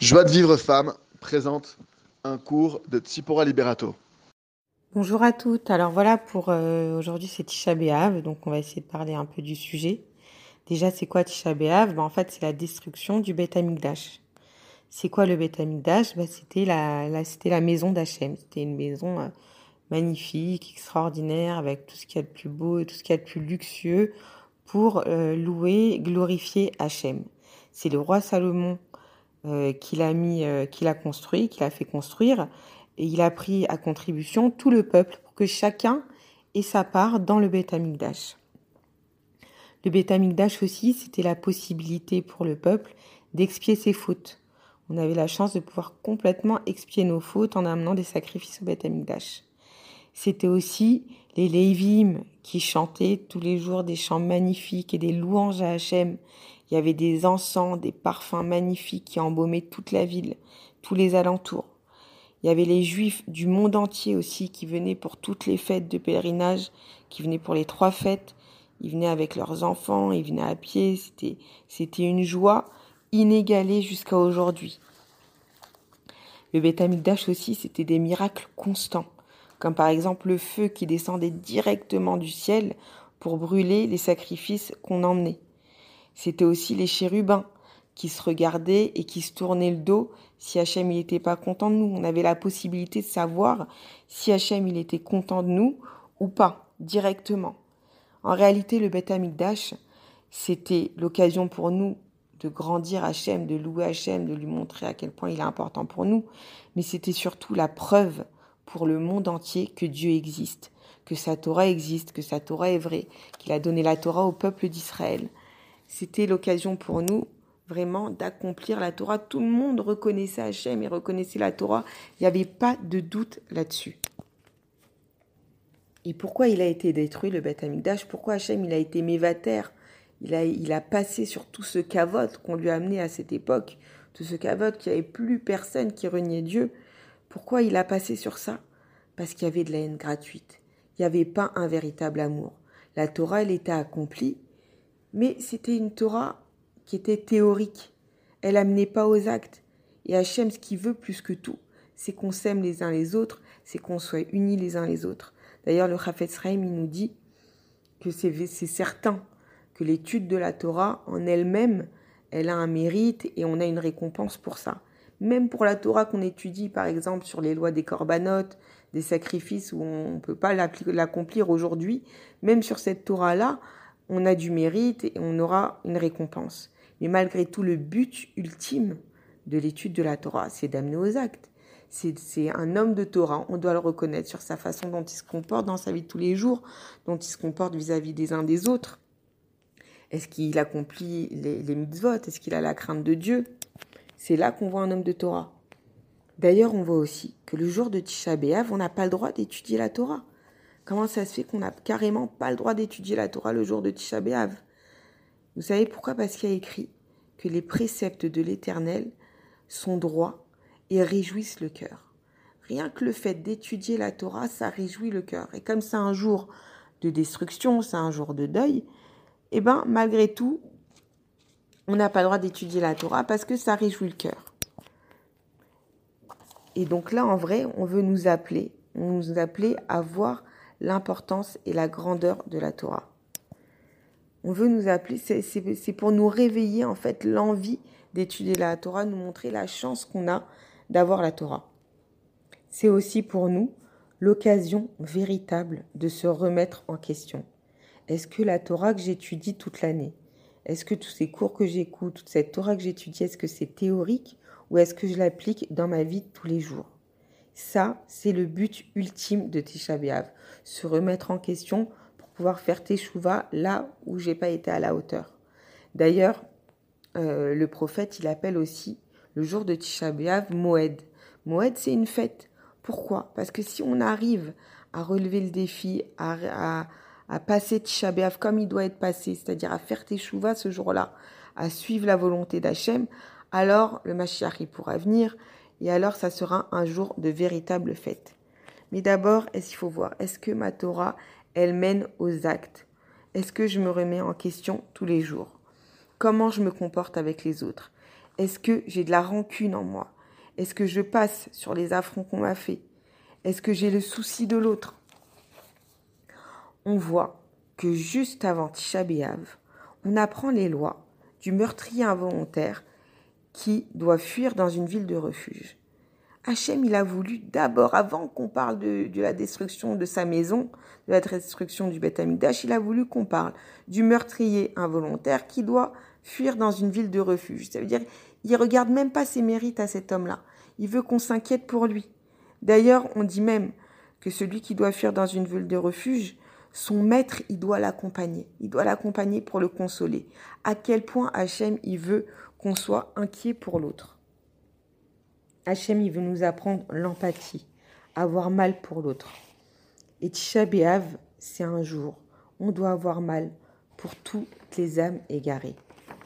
Joie de vivre femme présente un cours de Tsipora Liberato. Bonjour à toutes. Alors voilà pour euh, aujourd'hui c'est Tisha B'Av, donc on va essayer de parler un peu du sujet. Déjà c'est quoi Tisha B'Av ben, En fait c'est la destruction du Beth Amikdash. C'est quoi le Beth Amikdash ben, C'était la, la, c'était la maison d'Hachem. C'était une maison euh, magnifique, extraordinaire, avec tout ce qu'il y a de plus beau et tout ce qu'il y a de plus luxueux pour euh, louer, glorifier Hachem. C'est le roi Salomon euh, qu'il a mis, euh, qu'il a construit, qu'il a fait construire, et il a pris à contribution tout le peuple pour que chacun ait sa part dans le Beth. Le Beth aussi, c'était la possibilité pour le peuple d'expier ses fautes. On avait la chance de pouvoir complètement expier nos fautes en amenant des sacrifices au Beth Amikdash. C'était aussi les Lévim qui chantaient tous les jours des chants magnifiques et des louanges à Hachem il y avait des encens, des parfums magnifiques qui embaumaient toute la ville, tous les alentours. Il y avait les juifs du monde entier aussi qui venaient pour toutes les fêtes de pèlerinage, qui venaient pour les trois fêtes. Ils venaient avec leurs enfants, ils venaient à pied. C'était, c'était une joie inégalée jusqu'à aujourd'hui. Le Beth aussi, c'était des miracles constants, comme par exemple le feu qui descendait directement du ciel pour brûler les sacrifices qu'on emmenait. C'était aussi les chérubins qui se regardaient et qui se tournaient le dos si Hachem il était pas content de nous. On avait la possibilité de savoir si Hachem il était content de nous ou pas directement. En réalité, le Beth Amikdash, c'était l'occasion pour nous de grandir Hachem, de louer Hachem, de lui montrer à quel point il est important pour nous, mais c'était surtout la preuve pour le monde entier que Dieu existe, que sa Torah existe, que sa Torah est vraie, qu'il a donné la Torah au peuple d'Israël c'était l'occasion pour nous vraiment d'accomplir la Torah. Tout le monde reconnaissait Hachem et reconnaissait la Torah. Il n'y avait pas de doute là-dessus. Et pourquoi il a été détruit, le Beth Amikdash Pourquoi Hachem il a été mévater? Il a, il a passé sur tout ce cavote qu'on lui a amené à cette époque, tout ce cavote qu'il n'y avait plus personne qui reniait Dieu. Pourquoi il a passé sur ça? Parce qu'il y avait de la haine gratuite. Il n'y avait pas un véritable amour. La Torah, elle était accomplie, mais c'était une Torah qui était théorique. Elle amenait pas aux actes. Et Hachem, ce qu'il veut plus que tout, c'est qu'on s'aime les uns les autres, c'est qu'on soit unis les uns les autres. D'ailleurs, le Chafetz Chaim, il nous dit que c'est certain que l'étude de la Torah en elle-même, elle a un mérite et on a une récompense pour ça. Même pour la Torah qu'on étudie, par exemple, sur les lois des corbanotes, des sacrifices où on ne peut pas l'accomplir aujourd'hui, même sur cette Torah-là, on a du mérite et on aura une récompense. Mais malgré tout, le but ultime de l'étude de la Torah, c'est d'amener aux actes. C'est un homme de Torah, on doit le reconnaître sur sa façon dont il se comporte dans sa vie de tous les jours, dont il se comporte vis-à-vis des uns des autres. Est-ce qu'il accomplit les, les mitzvot? Est-ce qu'il a la crainte de Dieu? C'est là qu'on voit un homme de Torah. D'ailleurs, on voit aussi que le jour de Tisha B'Av, on n'a pas le droit d'étudier la Torah. Comment ça se fait qu'on n'a carrément pas le droit d'étudier la Torah le jour de Tisha B'Av? Vous savez pourquoi? Parce qu'il y a écrit que les préceptes de l'Éternel sont droits et réjouissent le cœur. Rien que le fait d'étudier la Torah, ça réjouit le cœur. Et comme c'est un jour de destruction, c'est un jour de deuil, eh ben malgré tout, on n'a pas le droit d'étudier la Torah parce que ça réjouit le cœur. Et donc là, en vrai, on veut nous appeler, on nous appeler à voir l'importance et la grandeur de la Torah. On veut nous appeler, c'est pour nous réveiller en fait l'envie d'étudier la Torah, nous montrer la chance qu'on a d'avoir la Torah. C'est aussi pour nous l'occasion véritable de se remettre en question. Est-ce que la Torah que j'étudie toute l'année, est-ce que tous ces cours que j'écoute, toute cette Torah que j'étudie, est-ce que c'est théorique ou est-ce que je l'applique dans ma vie tous les jours? Ça, c'est le but ultime de Tisha. Se remettre en question pour pouvoir faire Teshuvah là où j'ai pas été à la hauteur. D'ailleurs, euh, le prophète, il appelle aussi le jour de Tisha Moed. Moed, c'est une fête. Pourquoi? Parce que si on arrive à relever le défi, à, passer Tisha comme il doit être passé, c'est-à-dire à faire Teshuvah ce jour-là, à suivre la volonté d'Hachem, alors le Mashiach il pourra venir et alors ça sera un jour de véritable fête. Mais d'abord, est-ce qu'il faut voir, est-ce que ma Torah, elle mène aux actes? Est-ce que je me remets en question tous les jours? Comment je me comporte avec les autres? Est-ce que j'ai de la rancune en moi? Est-ce que je passe sur les affronts qu'on m'a fait? Est-ce que j'ai le souci de l'autre? On voit que juste avant Tisha on apprend les lois du meurtrier involontaire qui doit fuir dans une ville de refuge. Hachem, il a voulu d'abord, avant qu'on parle de, la destruction de sa maison, de la destruction du Beth Amikdash, il a voulu qu'on parle du meurtrier involontaire qui doit fuir dans une ville de refuge. Ça veut dire, il regarde même pas ses mérites à cet homme-là. Il veut qu'on s'inquiète pour lui. D'ailleurs, on dit même que celui qui doit fuir dans une ville de refuge, son maître, il doit l'accompagner. Il doit l'accompagner pour le consoler. À quel point Hachem, il veut qu'on soit inquiet pour l'autre. Hachem, il veut nous apprendre l'empathie, avoir mal pour l'autre. Et Tisha c'est un jour. On doit avoir mal pour toutes les âmes égarées.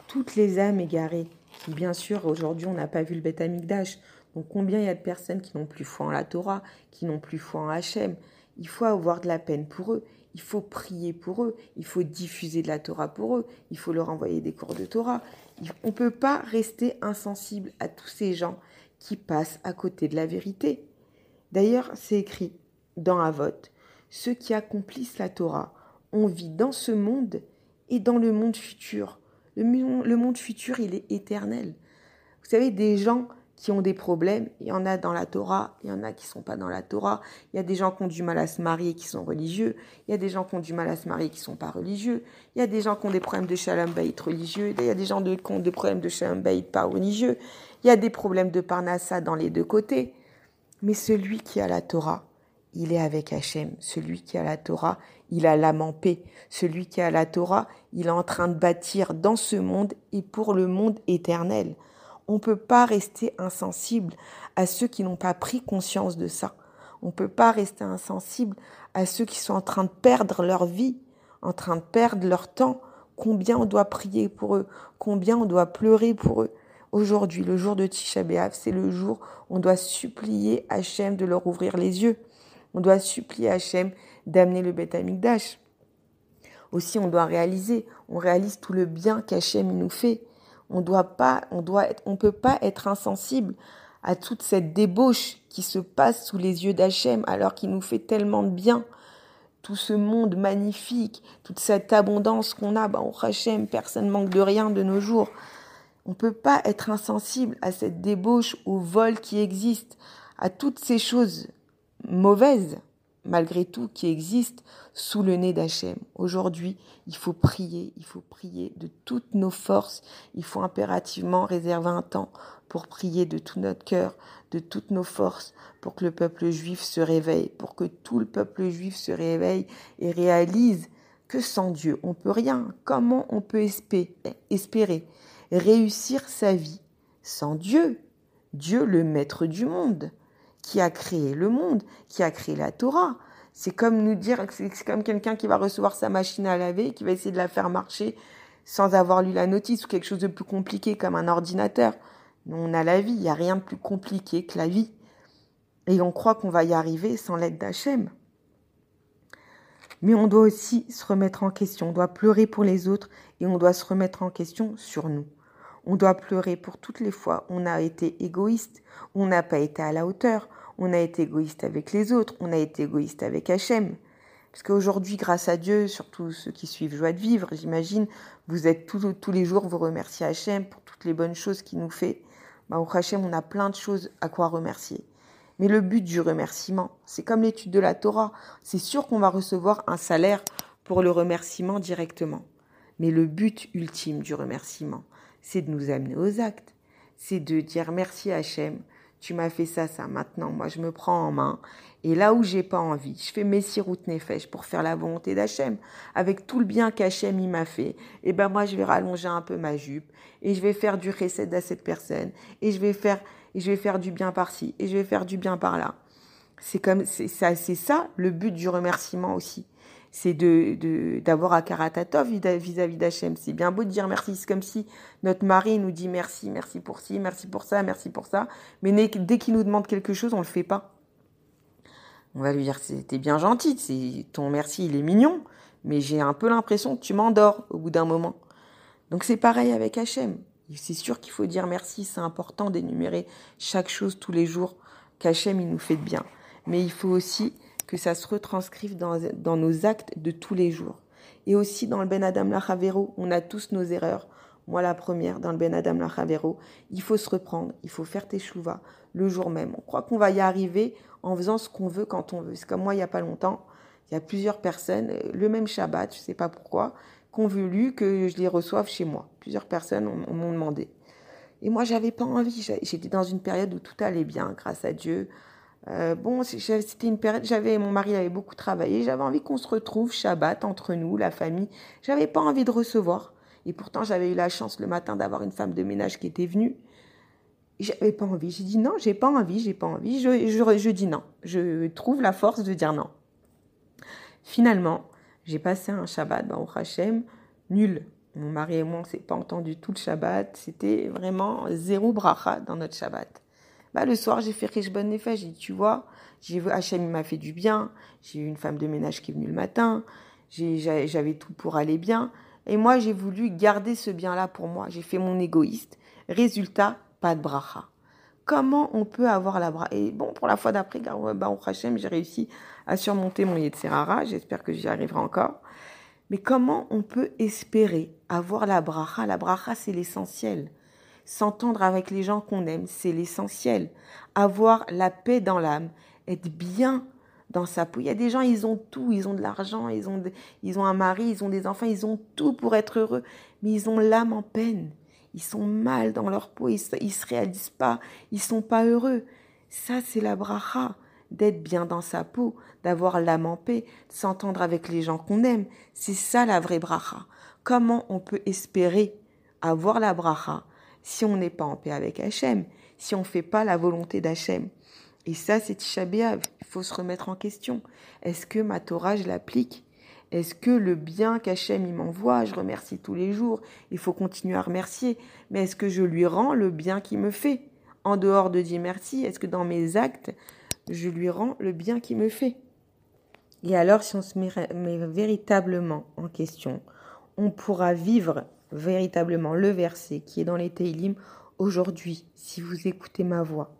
Toutes les âmes égarées bien sûr, aujourd'hui, on n'a pas vu le Beth Amikdash. Donc, combien il y a de personnes qui n'ont plus foi en la Torah, qui n'ont plus foi en Hachem? Il faut avoir de la peine pour eux. Il faut prier pour eux, il faut diffuser de la Torah pour eux, il faut leur envoyer des cours de Torah. On ne peut pas rester insensible à tous ces gens qui passent à côté de la vérité. D'ailleurs, c'est écrit dans Avot, ceux qui accomplissent la Torah, on vit dans ce monde et dans le monde futur. Le, le monde futur, il est éternel. Vous savez, des gens qui ont des problèmes. Il y en a dans la Torah, il y en a qui sont pas dans la Torah. Il y a des gens qui ont du mal à se marier qui sont religieux. Il y a des gens qui ont du mal à se marier qui sont pas religieux. Il y a des gens qui ont des problèmes de shalom religieux. Il y a des gens qui ont des problèmes de shalom pas religieux. Il y a des problèmes de parnassa dans les deux côtés. Mais celui qui a la Torah, il est avec Hachem. Celui qui a la Torah, il a l'âme en paix. Celui qui a la Torah, il est en train de bâtir dans ce monde et pour le monde éternel. On ne peut pas rester insensible à ceux qui n'ont pas pris conscience de ça. On ne peut pas rester insensible à ceux qui sont en train de perdre leur vie, en train de perdre leur temps. Combien on doit prier pour eux, combien on doit pleurer pour eux. Aujourd'hui, le jour de Tisha B'Av, c'est le jour où on doit supplier Hachem de leur ouvrir les yeux. On doit supplier Hachem d'amener le Beth Amikdash. Aussi, on doit réaliser, on réalise tout le bien qu'Hachem nous fait. On doit pas, on doit on peut pas être insensible à toute cette débauche qui se passe sous les yeux d'Hachem alors qu'il nous fait tellement de bien. Tout ce monde magnifique, toute cette abondance qu'on a, bah, Hachem, personne manque de rien de nos jours. On peut pas être insensible à cette débauche, au vol qui existe, à toutes ces choses mauvaises malgré tout, qui existe sous le nez d'Hachem. Aujourd'hui, il faut prier, il faut prier de toutes nos forces, il faut impérativement réserver un temps pour prier de tout notre cœur, de toutes nos forces, pour que le peuple juif se réveille, pour que tout le peuple juif se réveille et réalise que sans Dieu, on peut rien. Comment on peut espérer réussir sa vie sans Dieu? Dieu, le maître du monde qui a créé le monde, qui a créé la Torah. C'est comme nous dire, c'est comme quelqu'un qui va recevoir sa machine à laver, qui va essayer de la faire marcher sans avoir lu la notice ou quelque chose de plus compliqué comme un ordinateur. Nous, on a la vie, il n'y a rien de plus compliqué que la vie. Et on croit qu'on va y arriver sans l'aide d'Hachem. Mais on doit aussi se remettre en question, on doit pleurer pour les autres et on doit se remettre en question sur nous. On doit pleurer pour toutes les fois où on a été égoïste, on n'a pas été à la hauteur, on a été égoïste avec les autres, on a été égoïste avec Hachem. Parce qu'aujourd'hui, grâce à Dieu, surtout ceux qui suivent Joie de Vivre, j'imagine, vous êtes tous, les jours, vous remerciez Hachem pour toutes les bonnes choses qu'il nous fait. Bah, au Hachem, on a plein de choses à quoi remercier. Mais le but du remerciement, c'est comme l'étude de la Torah. C'est sûr qu'on va recevoir un salaire pour le remerciement directement. Mais le but ultime du remerciement, c'est de nous amener aux actes. C'est de dire merci Hachem, tu m'as fait ça, ça, maintenant, moi je me prends en main. Et là où j'ai pas envie, je fais mes siroutes nefesh pour faire la volonté d'Hachem. Avec tout le bien qu'Hachem il m'a fait, et eh ben moi je vais rallonger un peu ma jupe, et je vais faire du recette à cette personne, et je vais faire, et je vais faire du bien par-ci, et je vais faire du bien par-là. C'est comme, c'est ça, c'est ça le but du remerciement aussi c'est de d'avoir un karatatov vis-à-vis d'Hachem. C'est bien beau de dire merci, c'est comme si notre mari nous dit merci, merci pour ci, merci pour ça, merci pour ça, mais dès qu'il nous demande quelque chose, on le fait pas. On va lui dire c'était bien gentil, c'est ton merci, il est mignon, mais j'ai un peu l'impression que tu m'endors au bout d'un moment. Donc c'est pareil avec Hachem. C'est sûr qu'il faut dire merci, c'est important d'énumérer chaque chose tous les jours qu'Hachem il nous fait de bien. Mais il faut aussi que ça se retranscrive dans, nos actes de tous les jours. Et aussi dans le Ben Adam Lachavero, on a tous nos erreurs. Moi, la première, dans le Ben Adam Lachavero, il faut se reprendre, il faut faire tes chouvas le jour même. On croit qu'on va y arriver en faisant ce qu'on veut quand on veut. C'est comme moi, il n'y a pas longtemps, il y a plusieurs personnes, le même Shabbat, je ne sais pas pourquoi, qu'on voulu que je les reçoive chez moi. Plusieurs personnes m'ont demandé. Et moi, j'avais pas envie. J'étais dans une période où tout allait bien, grâce à Dieu. Euh, bon, c'était une période, j'avais, mon mari avait beaucoup travaillé, j'avais envie qu'on se retrouve Shabbat entre nous, la famille. J'avais pas envie de recevoir. Et pourtant, j'avais eu la chance le matin d'avoir une femme de ménage qui était venue. J'avais pas envie. J'ai dit non, j'ai pas envie, j'ai pas envie. Je, je, dis non. Je trouve la force de dire non. Finalement, j'ai passé un Shabbat, au Hachem, nul. Mon mari et moi, on s'est pas entendu tout le Shabbat. C'était vraiment zéro bracha dans notre Shabbat. Bah, le soir, j'ai fait bonne Nefesh. J'ai dit, tu vois, j'ai Hachem, m'a fait du bien. J'ai eu une femme de ménage qui est venue le matin. J'avais tout pour aller bien. Et moi, j'ai voulu garder ce bien-là pour moi. J'ai fait mon égoïste. Résultat, pas de bracha. Comment on peut avoir la bracha Et bon, pour la fois d'après, bah, Hachem, j'ai réussi à surmonter mon Yetzerara. J'espère que j'y arriverai encore. Mais comment on peut espérer avoir la bracha? La bracha, c'est l'essentiel. S'entendre avec les gens qu'on aime, c'est l'essentiel. Avoir la paix dans l'âme, être bien dans sa peau. Il y a des gens, ils ont tout, ils ont de l'argent, ils ont, ils ont un mari, ils ont des enfants, ils ont tout pour être heureux, mais ils ont l'âme en peine. Ils sont mal dans leur peau, ils, ne se réalisent pas, ils sont pas heureux. Ça, c'est la bracha, d'être bien dans sa peau, d'avoir l'âme en paix, de s'entendre avec les gens qu'on aime. C'est ça la vraie bracha. Comment on peut espérer avoir la bracha si on n'est pas en paix avec Hachem, si on ne fait pas la volonté d'Hachem. Et ça, c'est Tisha Il faut se remettre en question. Est-ce que ma Torah, je l'applique? Est-ce que le bien qu'Hachem m'envoie, je remercie tous les jours, il faut continuer à remercier, mais est-ce que je lui rends le bien qu'il me fait? En dehors de dire merci, est-ce que dans mes actes, je lui rends le bien qu'il me fait? Et alors, si on se met, véritablement en question, on pourra vivre véritablement le verset qui est dans les Teilim aujourd'hui, si vous écoutez ma voix.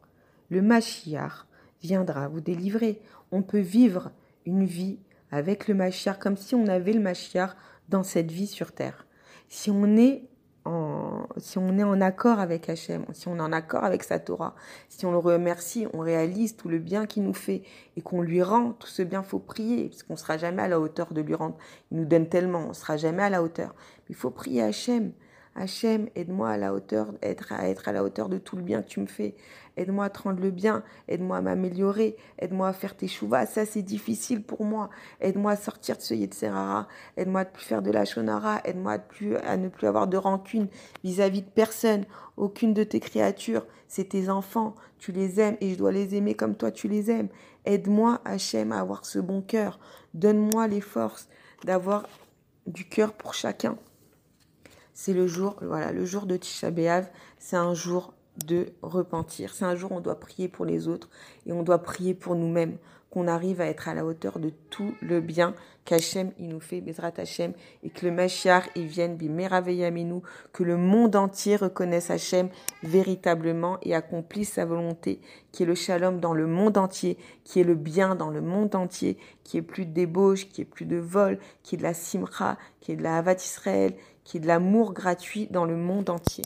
Le Mashiach viendra vous délivrer. On peut vivre une vie avec le Mashiach comme si on avait le Mashiach dans cette vie sur terre. Si on est si on est en accord avec Hachem, si on est en accord avec sa Torah, si on le remercie, on réalise tout le bien qu'il nous fait et qu'on lui rend tout ce bien, faut prier, parce qu'on sera jamais à la hauteur de lui rendre. Il nous donne tellement, on sera jamais à la hauteur. Mais il faut prier Hachem. Hachem, aide-moi à la hauteur, être, à la hauteur de tout le bien que tu me fais. Aide-moi à te rendre le bien. Aide-moi à m'améliorer. Aide-moi à faire tes chouvas. Ça, c'est difficile pour moi. Aide-moi à sortir de ce Yetzerara. Aide-moi à ne plus faire de la shonara. Aide-moi à, ne plus avoir de rancune vis-à-vis de personne. Aucune de tes créatures. C'est tes enfants. Tu les aimes et je dois les aimer comme toi tu les aimes. Aide-moi, Hachem, à avoir ce bon cœur. Donne-moi les forces d'avoir du cœur pour chacun c'est le jour, voilà, le jour de Tisha B'Av, c'est un jour de repentir. C'est un jour où on doit prier pour les autres et on doit prier pour nous-mêmes, qu'on arrive à être à la hauteur de tout le bien qu'Hachem il nous fait, Bezrat Hachem, et que le Mashiach il vienne nous, que le monde entier reconnaisse Hachem véritablement et accomplisse sa volonté, qui est le shalom dans le monde entier, qui est le bien dans le monde entier, qui est plus de débauche, qui est plus de vol, qui est de la simcha, qui est de la Havat Israël, qui est de l'amour gratuit dans le monde entier.